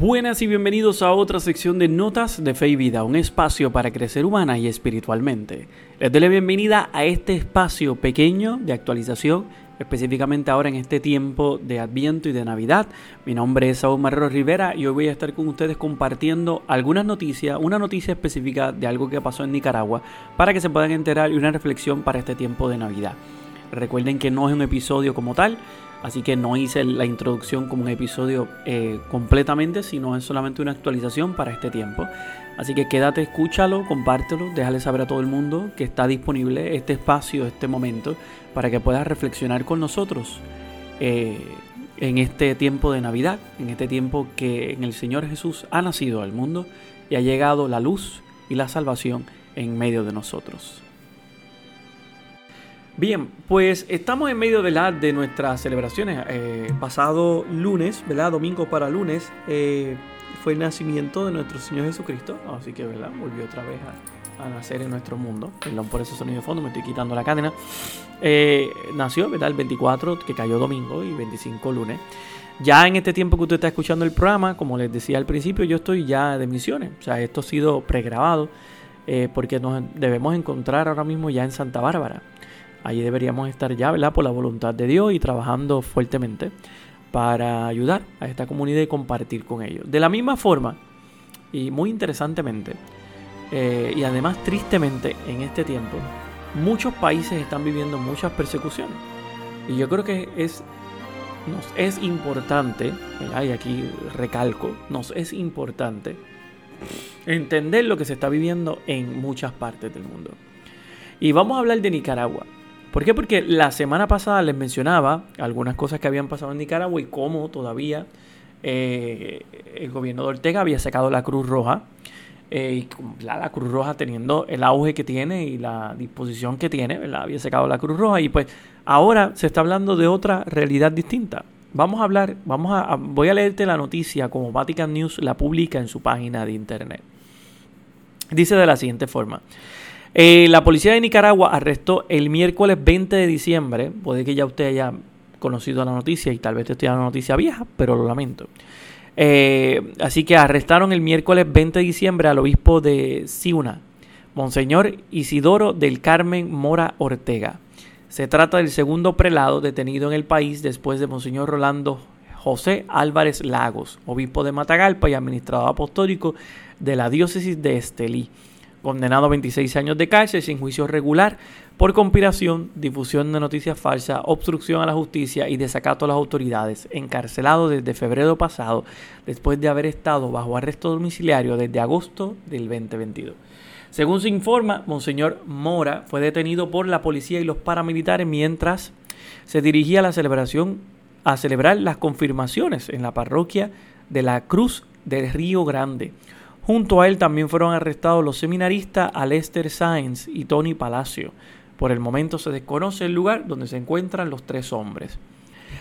Buenas y bienvenidos a otra sección de Notas de Fe y Vida, un espacio para crecer humana y espiritualmente. Les doy la bienvenida a este espacio pequeño de actualización, específicamente ahora en este tiempo de Adviento y de Navidad. Mi nombre es Saúl Marrero Rivera y hoy voy a estar con ustedes compartiendo algunas noticias, una noticia específica de algo que pasó en Nicaragua, para que se puedan enterar y una reflexión para este tiempo de Navidad. Recuerden que no es un episodio como tal, Así que no hice la introducción como un episodio eh, completamente, sino es solamente una actualización para este tiempo. Así que quédate, escúchalo, compártelo, déjale saber a todo el mundo que está disponible este espacio, este momento, para que puedas reflexionar con nosotros eh, en este tiempo de Navidad, en este tiempo que en el Señor Jesús ha nacido al mundo y ha llegado la luz y la salvación en medio de nosotros. Bien, pues estamos en medio de, la, de nuestras celebraciones. Eh, pasado lunes, ¿verdad? Domingo para lunes, eh, fue el nacimiento de nuestro Señor Jesucristo. Así que, ¿verdad? Volvió otra vez a, nacer en nuestro mundo. Perdón por ese sonido de fondo, me estoy quitando la cadena. Eh, nació, ¿verdad? El 24, que cayó domingo, y 25 lunes. Ya en este tiempo que usted está escuchando el programa, como les decía al principio, yo estoy ya de misiones. O sea, esto ha sido pregrabado porque nos debemos encontrar ahora mismo ya en Santa Bárbara. Allí deberíamos estar ya, ¿verdad? Por la voluntad de Dios y trabajando fuertemente para ayudar a esta comunidad y compartir con ellos. De la misma forma, y muy interesantemente, eh, y además tristemente en este tiempo, muchos países están viviendo muchas persecuciones. Y yo creo que es, nos es importante, y aquí recalco, nos es importante entender lo que se está viviendo en muchas partes del mundo. Y vamos a hablar de Nicaragua. ¿Por qué? Porque la semana pasada les mencionaba algunas cosas que habían pasado en Nicaragua y cómo todavía eh, el gobierno de Ortega había sacado la Cruz Roja. Eh, y la, Cruz Roja teniendo el auge que tiene y la disposición que tiene, ¿verdad? había sacado la Cruz Roja y pues ahora se está hablando de otra realidad distinta. Vamos a hablar, vamos a, voy a leerte la noticia como Vatican News la publica en su página de internet. Dice de la siguiente forma. Eh, la policía de Nicaragua arrestó el miércoles 20 de diciembre, puede que ya usted haya conocido la noticia y tal vez te estoy dando una noticia vieja, pero lo lamento. Eh, así que arrestaron el miércoles 20 de diciembre al obispo de Ciuna, Monseñor Isidoro del Carmen Mora Ortega. Se trata del segundo prelado detenido en el país después de Monseñor Rolando José Álvarez Lagos, obispo de Matagalpa y administrador apostólico de la diócesis de Estelí condenado a 26 años de cárcel sin juicio regular por conspiración, difusión de noticias falsas, obstrucción a la justicia y desacato a las autoridades, encarcelado desde febrero pasado después de haber estado bajo arresto domiciliario desde agosto del 2022. Según se informa, Monseñor Mora fue detenido por la policía y los paramilitares mientras se dirigía a la celebración a celebrar las confirmaciones en la parroquia de la Cruz del Río Grande Junto a él también fueron arrestados los seminaristas Alester Sainz y Tony Palacio. Por el momento se desconoce el lugar donde se encuentran los tres hombres.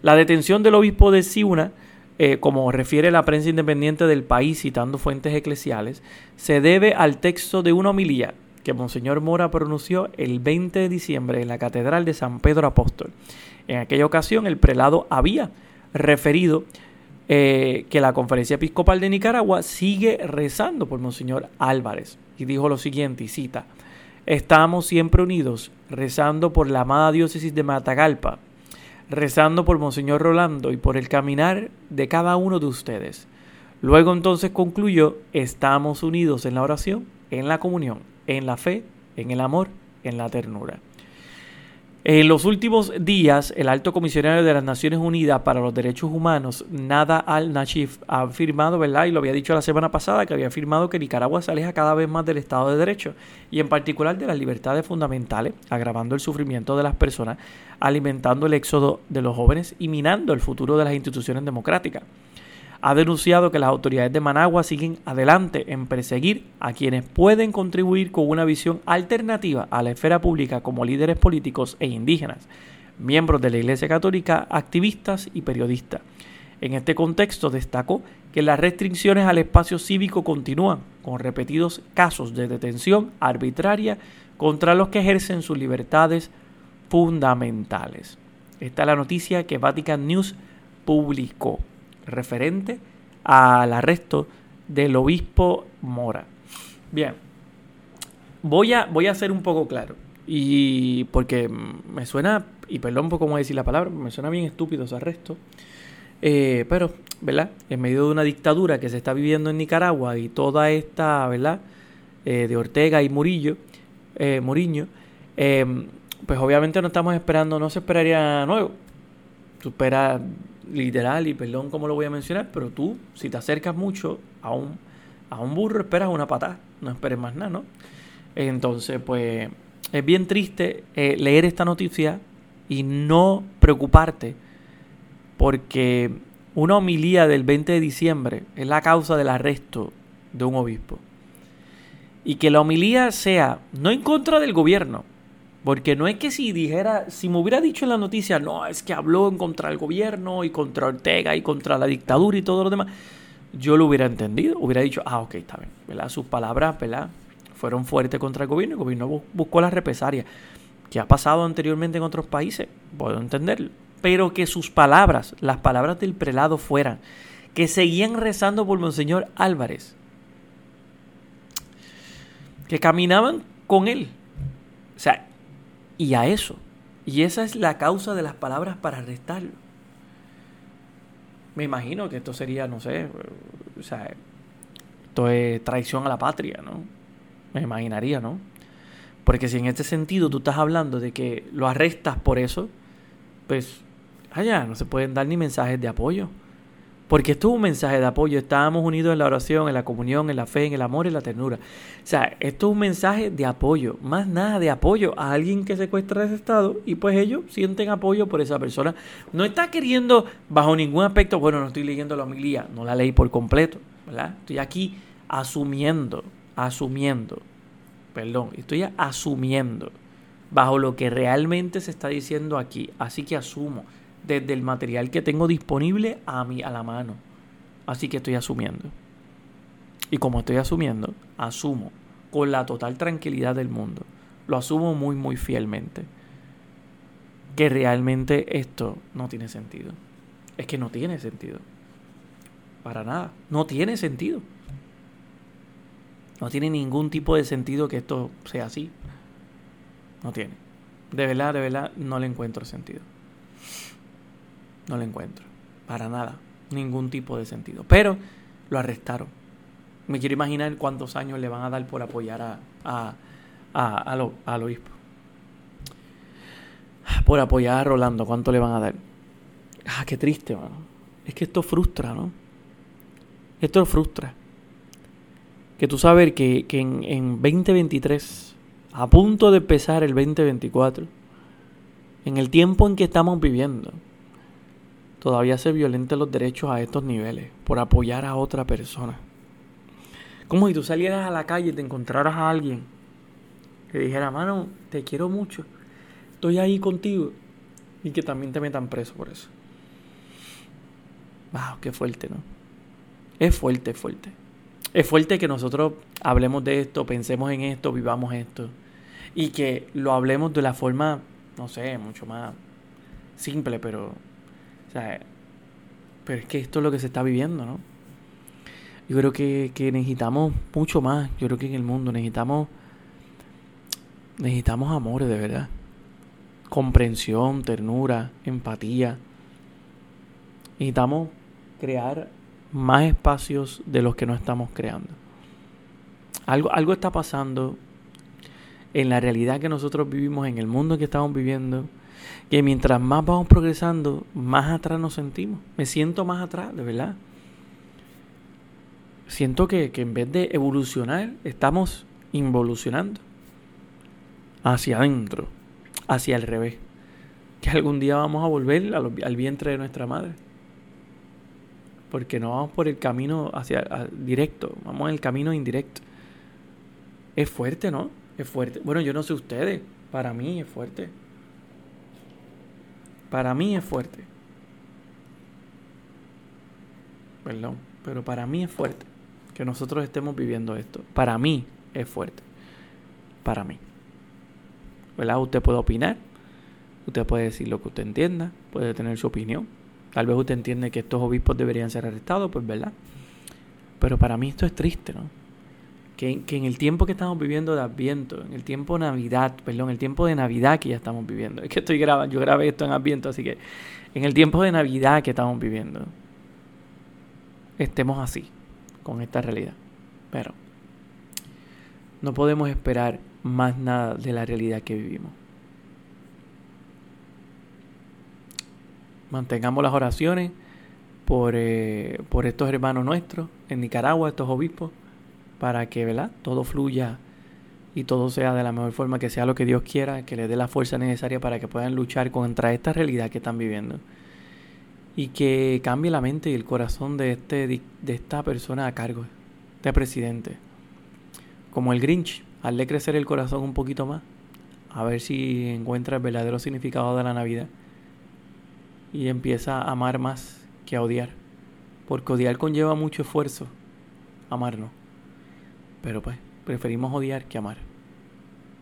La detención del obispo de Siuna, eh, como refiere la prensa independiente del país citando fuentes eclesiales, se debe al texto de una homilía que Monseñor Mora pronunció el 20 de diciembre en la Catedral de San Pedro Apóstol. En aquella ocasión el prelado había referido eh, que la Conferencia Episcopal de Nicaragua sigue rezando por Monseñor Álvarez. Y dijo lo siguiente, y cita, estamos siempre unidos, rezando por la amada diócesis de Matagalpa, rezando por Monseñor Rolando y por el caminar de cada uno de ustedes. Luego entonces concluyó, estamos unidos en la oración, en la comunión, en la fe, en el amor, en la ternura. En los últimos días, el alto comisionario de las Naciones Unidas para los Derechos Humanos, Nada al-Nashif, ha afirmado, ¿verdad? Y lo había dicho la semana pasada, que había afirmado que Nicaragua se aleja cada vez más del Estado de Derecho y en particular de las libertades fundamentales, agravando el sufrimiento de las personas, alimentando el éxodo de los jóvenes y minando el futuro de las instituciones democráticas ha denunciado que las autoridades de Managua siguen adelante en perseguir a quienes pueden contribuir con una visión alternativa a la esfera pública como líderes políticos e indígenas, miembros de la Iglesia Católica, activistas y periodistas. En este contexto destacó que las restricciones al espacio cívico continúan, con repetidos casos de detención arbitraria contra los que ejercen sus libertades fundamentales. Esta es la noticia que Vatican News publicó referente al arresto del obispo Mora. Bien, voy a, voy a ser un poco claro. Y porque me suena, y perdón por cómo decir la palabra, me suena bien estúpido ese arresto. Eh, pero, ¿verdad? En medio de una dictadura que se está viviendo en Nicaragua y toda esta, ¿verdad? Eh, de Ortega y Murillo, eh, Muriño, pues obviamente no estamos esperando, no se esperaría nuevo. Esperas literal, y perdón cómo lo voy a mencionar, pero tú, si te acercas mucho a un, a un burro, esperas una patada, no esperes más nada, ¿no? Entonces, pues es bien triste eh, leer esta noticia y no preocuparte porque una homilía del 20 de diciembre es la causa del arresto de un obispo. Y que la homilía sea no en contra del gobierno, porque no es que si dijera, si me hubiera dicho en la noticia, no, es que habló en contra del gobierno y contra Ortega y contra la dictadura y todo lo demás, yo lo hubiera entendido, hubiera dicho, ah, ok, está bien, ¿verdad? Sus palabras, ¿verdad? Fueron fuertes contra el gobierno, el gobierno buscó las represalias, que ha pasado anteriormente en otros países, puedo entenderlo, pero que sus palabras, las palabras del prelado fueran, que seguían rezando por Monseñor Álvarez, que caminaban con él. O sea, y a eso. Y esa es la causa de las palabras para arrestarlo. Me imagino que esto sería, no sé, o sea, esto es traición a la patria, ¿no? Me imaginaría, ¿no? Porque si en este sentido tú estás hablando de que lo arrestas por eso, pues allá no se pueden dar ni mensajes de apoyo. Porque esto es un mensaje de apoyo. Estábamos unidos en la oración, en la comunión, en la fe, en el amor y la ternura. O sea, esto es un mensaje de apoyo. Más nada de apoyo a alguien que secuestra ese estado y pues ellos sienten apoyo por esa persona. No está queriendo bajo ningún aspecto, bueno, no estoy leyendo la homilía, no la leí por completo. Estoy aquí asumiendo, asumiendo, perdón, estoy asumiendo bajo lo que realmente se está diciendo aquí. Así que asumo desde el material que tengo disponible a, mí, a la mano. Así que estoy asumiendo. Y como estoy asumiendo, asumo con la total tranquilidad del mundo, lo asumo muy, muy fielmente, que realmente esto no tiene sentido. Es que no tiene sentido. Para nada. No tiene sentido. No tiene ningún tipo de sentido que esto sea así. No tiene. De verdad, de verdad, no le encuentro sentido. No lo encuentro. Para nada. Ningún tipo de sentido. Pero lo arrestaron. Me quiero imaginar cuántos años le van a dar por apoyar a, a, a, lo, al obispo. Por apoyar a Rolando, ¿cuánto le van a dar? Ah, qué triste, mano. Es que esto frustra, ¿no? Esto frustra. Que tú sabes que, que en, en 2023, a punto de empezar el 2024, en el tiempo en que estamos viviendo, todavía se violenten los derechos a estos niveles por apoyar a otra persona. Como si tú salieras a la calle y te encontraras a alguien que dijera, mano, te quiero mucho, estoy ahí contigo, y que también te metan preso por eso. Wow, qué fuerte, ¿no? Es fuerte, fuerte. Es fuerte que nosotros hablemos de esto, pensemos en esto, vivamos esto. Y que lo hablemos de la forma, no sé, mucho más simple, pero o sea, pero es que esto es lo que se está viviendo, ¿no? Yo creo que, necesitamos mucho más. Yo creo que en el mundo necesitamos necesitamos amores de verdad. Comprensión, ternura, empatía. Necesitamos crear más espacios de los que no estamos creando. Algo, algo está pasando en la realidad que nosotros vivimos, en el mundo que estamos viviendo que mientras más vamos progresando, más atrás nos sentimos. Me siento más atrás, de verdad. Siento que, en vez de evolucionar, estamos involucionando hacia adentro, hacia el revés. Que algún día vamos a volver al, vientre de nuestra madre. Porque no vamos por el camino hacia directo, vamos en el camino indirecto. Es fuerte, ¿no? Es fuerte. Bueno, yo no sé ustedes, para mí es fuerte. Para mí es fuerte. Perdón, pero para mí es fuerte que nosotros estemos viviendo esto. Para mí es fuerte. Para mí. ¿Verdad? Usted puede opinar. Usted puede decir lo que usted entienda. Puede tener su opinión. Tal vez usted entiende que estos obispos deberían ser arrestados, pues verdad. Pero para mí esto es triste, ¿no? Que, en el tiempo que estamos viviendo de Adviento, en el tiempo Navidad, perdón, el tiempo de Navidad que ya estamos viviendo, es que estoy grabando, yo grabé esto en Adviento, así que en el tiempo de Navidad que estamos viviendo, estemos así, con esta realidad. Pero no podemos esperar más nada de la realidad que vivimos. Mantengamos las oraciones por, eh, por estos hermanos nuestros en Nicaragua, estos obispos, para que ¿verdad? todo fluya y todo sea de la mejor forma, que sea lo que Dios quiera, que les dé la fuerza necesaria para que puedan luchar contra esta realidad que están viviendo. Y que cambie la mente y el corazón de, este, de esta persona a cargo, de presidente. Como el Grinch, hazle crecer el corazón un poquito más, a ver si encuentra el verdadero significado de la Navidad y empieza a amar más que a odiar. Porque odiar conlleva mucho esfuerzo, amar no. Pero pues, preferimos odiar que amar.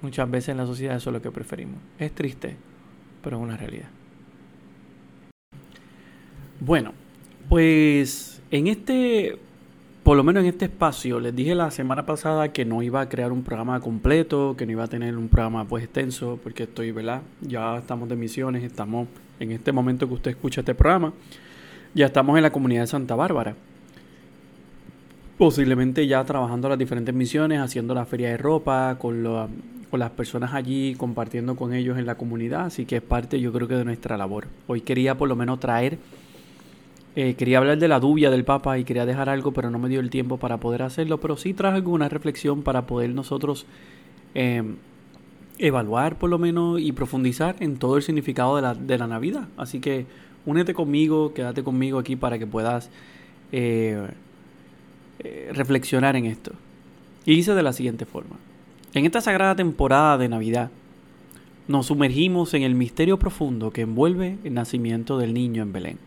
Muchas veces en la sociedad eso es lo que preferimos. Es triste, pero es una realidad. Bueno, pues en este, por lo menos en este espacio, les dije la semana pasada que no iba a crear un programa completo, que no iba a tener un programa pues extenso, porque estoy, ¿verdad? Ya estamos de misiones, estamos en este momento que usted escucha este programa, ya estamos en la comunidad de Santa Bárbara. Posiblemente ya trabajando las diferentes misiones, haciendo la feria de ropa, con, con las personas allí, compartiendo con ellos en la comunidad. Así que es parte, yo creo que, de nuestra labor. Hoy quería por lo menos traer, eh, quería hablar de la dubia del Papa y quería dejar algo, pero no me dio el tiempo para poder hacerlo. Pero sí traje alguna reflexión para poder nosotros eh, evaluar por lo menos y profundizar en todo el significado de la, de la Navidad. Así que únete conmigo, quédate conmigo aquí para que puedas eh, eh, reflexionar en esto. Y dice de la siguiente forma. En esta sagrada temporada de Navidad, nos sumergimos en el misterio profundo que envuelve el nacimiento del niño en Belén.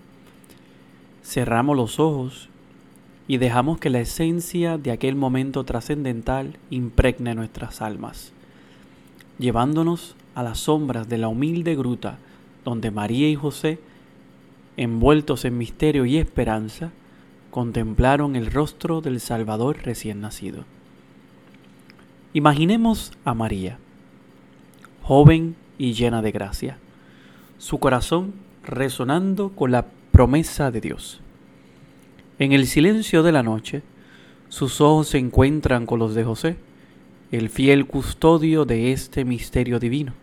Cerramos los ojos y dejamos que la esencia de aquel momento trascendental impregne nuestras almas llevándonos a las sombras de la humilde gruta donde María y José, envueltos en misterio y esperanza, contemplaron el rostro del Salvador recién nacido. Imaginemos a María, joven y llena de gracia, su corazón resonando con la promesa de Dios. En el silencio de la noche, sus ojos se encuentran con los de José, el fiel custodio de este misterio divino.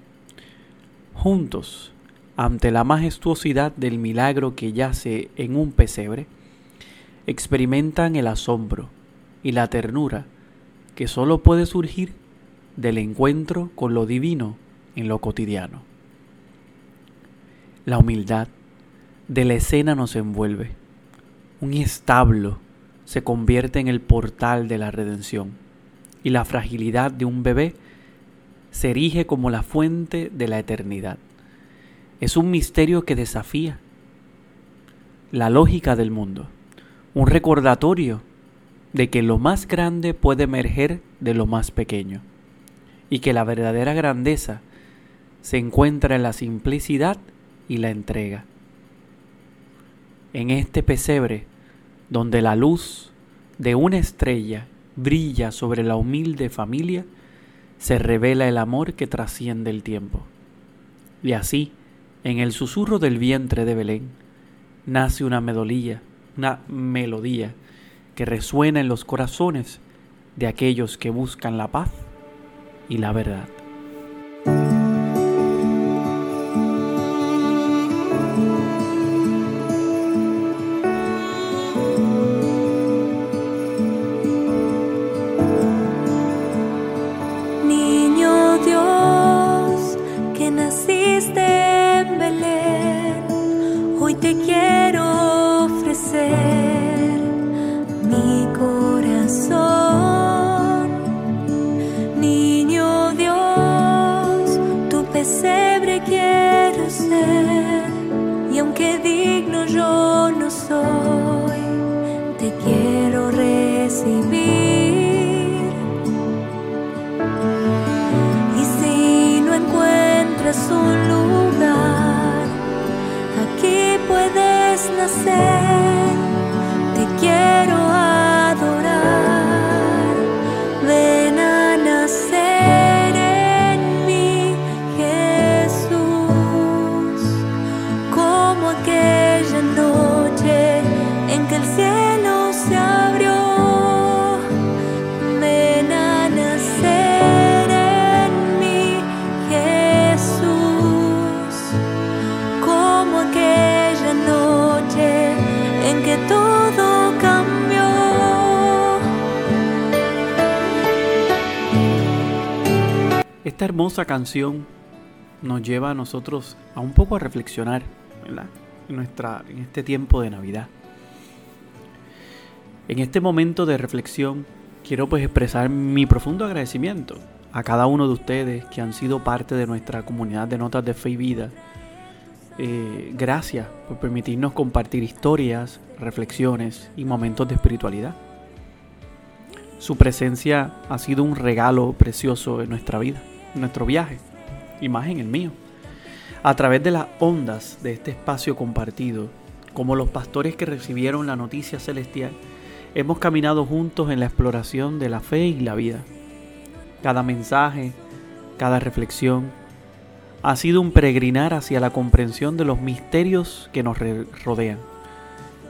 Juntos, ante la majestuosidad del milagro que yace en un pesebre, experimentan el asombro y la ternura que sólo puede surgir del encuentro con lo divino en lo cotidiano. La humildad de la escena nos envuelve. Un establo se convierte en el portal de la redención y la fragilidad de un bebé se erige como la fuente de la eternidad. Es un misterio que desafía la lógica del mundo, un recordatorio de que lo más grande puede emerger de lo más pequeño y que la verdadera grandeza se encuentra en la simplicidad y la entrega. En este pesebre, donde la luz de una estrella brilla sobre la humilde familia, se revela el amor que trasciende el tiempo. Y así, en el susurro del vientre de Belén, nace una melodía, una melodía que resuena en los corazones de aquellos que buscan la paz y la verdad. Un lugar, aquí puedes nacer, que todo. Esta hermosa canción nos lleva a nosotros a un poco a reflexionar, ¿verdad? En, nuestra, en este tiempo de Navidad. En este momento de reflexión quiero pues expresar mi profundo agradecimiento a cada uno de ustedes que han sido parte de nuestra comunidad de notas de fe y vida. Eh, gracias por permitirnos compartir historias, reflexiones y momentos de espiritualidad. Su presencia ha sido un regalo precioso en nuestra vida, en nuestro viaje, y más en el mío. A través de las ondas de este espacio compartido, como los pastores que recibieron la noticia celestial, hemos caminado juntos en la exploración de la fe y la vida. Cada mensaje, cada reflexión, ha sido un peregrinar hacia la comprensión de los misterios que nos rodean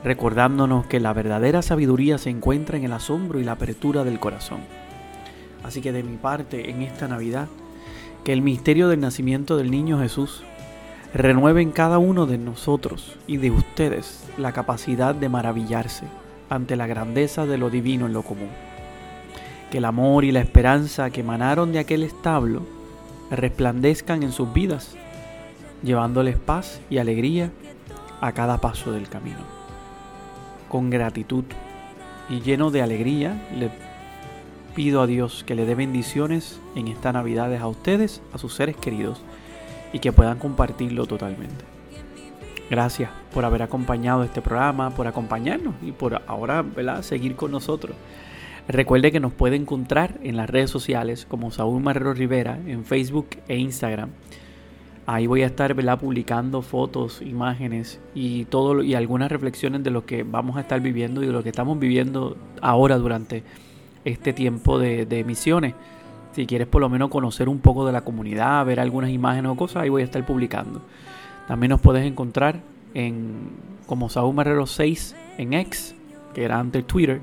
recordándonos que la verdadera sabiduría se encuentra en el asombro y la apertura del corazón. Así que de mi parte, en esta Navidad, que el misterio del nacimiento del niño Jesús renueve en cada uno de nosotros y de ustedes la capacidad de maravillarse ante la grandeza de lo divino en lo común. Que el amor y la esperanza que emanaron de aquel establo resplandezcan en sus vidas, llevándoles paz y alegría a cada paso del camino con gratitud y lleno de alegría, le pido a Dios que le dé bendiciones en estas Navidades a ustedes, a sus seres queridos y que puedan compartirlo totalmente. Gracias por haber acompañado este programa, por acompañarnos y por ahora ¿verdad? seguir con nosotros. Recuerde que nos puede encontrar en las redes sociales como Saúl Marrero Rivera en Facebook e Instagram. Ahí voy a estar ¿verdad? publicando fotos, imágenes y todo y algunas reflexiones de lo que vamos a estar viviendo y de lo que estamos viviendo ahora durante este tiempo de, de misiones. Si quieres por lo menos conocer un poco de la comunidad, ver algunas imágenes o cosas, ahí voy a estar publicando. También nos puedes encontrar en como Saúl Marrero 6 en X, que era antes Twitter,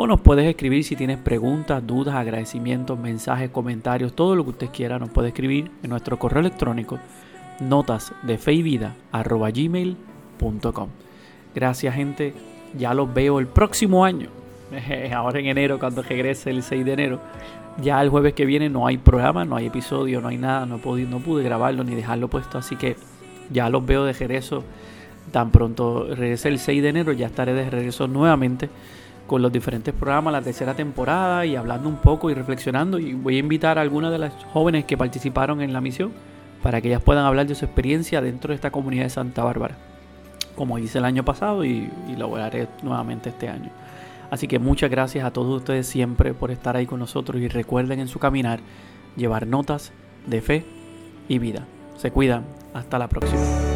o nos puedes escribir si tienes preguntas, dudas, agradecimientos, mensajes, comentarios, todo lo que usted quiera, nos puede escribir en nuestro correo electrónico notas de fe y vida. Gracias gente, ya los veo el próximo año, ahora en enero cuando regrese el 6 de enero. Ya el jueves que viene no hay programa, no hay episodio, no hay nada, no pude, no pude grabarlo ni dejarlo puesto, así que ya los veo de regreso. Tan pronto regrese el 6 de enero, ya estaré de regreso nuevamente con los diferentes programas, la tercera temporada y hablando un poco y reflexionando. Y voy a invitar a algunas de las jóvenes que participaron en la misión para que ellas puedan hablar de su experiencia dentro de esta comunidad de Santa Bárbara, como hice el año pasado y, y lo haré nuevamente este año. Así que muchas gracias a todos ustedes siempre por estar ahí con nosotros y recuerden en su caminar llevar notas de fe y vida. Se cuidan. Hasta la próxima.